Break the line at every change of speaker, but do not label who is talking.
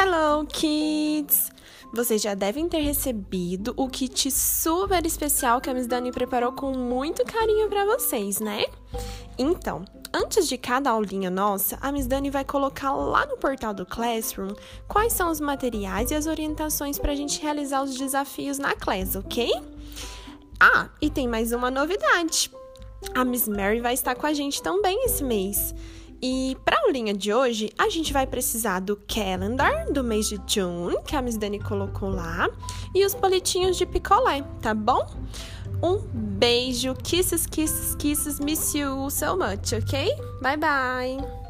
Hello, kids! Vocês já devem ter recebido o kit super especial que a Miss Dani preparou com muito carinho para vocês, né? Então, antes de cada aulinha nossa, a Miss Dani vai colocar lá no portal do Classroom quais são os materiais e as orientações para a gente realizar os desafios na classe, ok? Ah, e tem mais uma novidade. A Miss Mary vai estar com a gente também esse mês. E para a aulinha de hoje, a gente vai precisar do calendar do mês de June, que a Miss Dani colocou lá, e os palitinhos de picolé, tá bom? Um beijo, kisses, kisses, kisses, miss you so much, ok? Bye bye!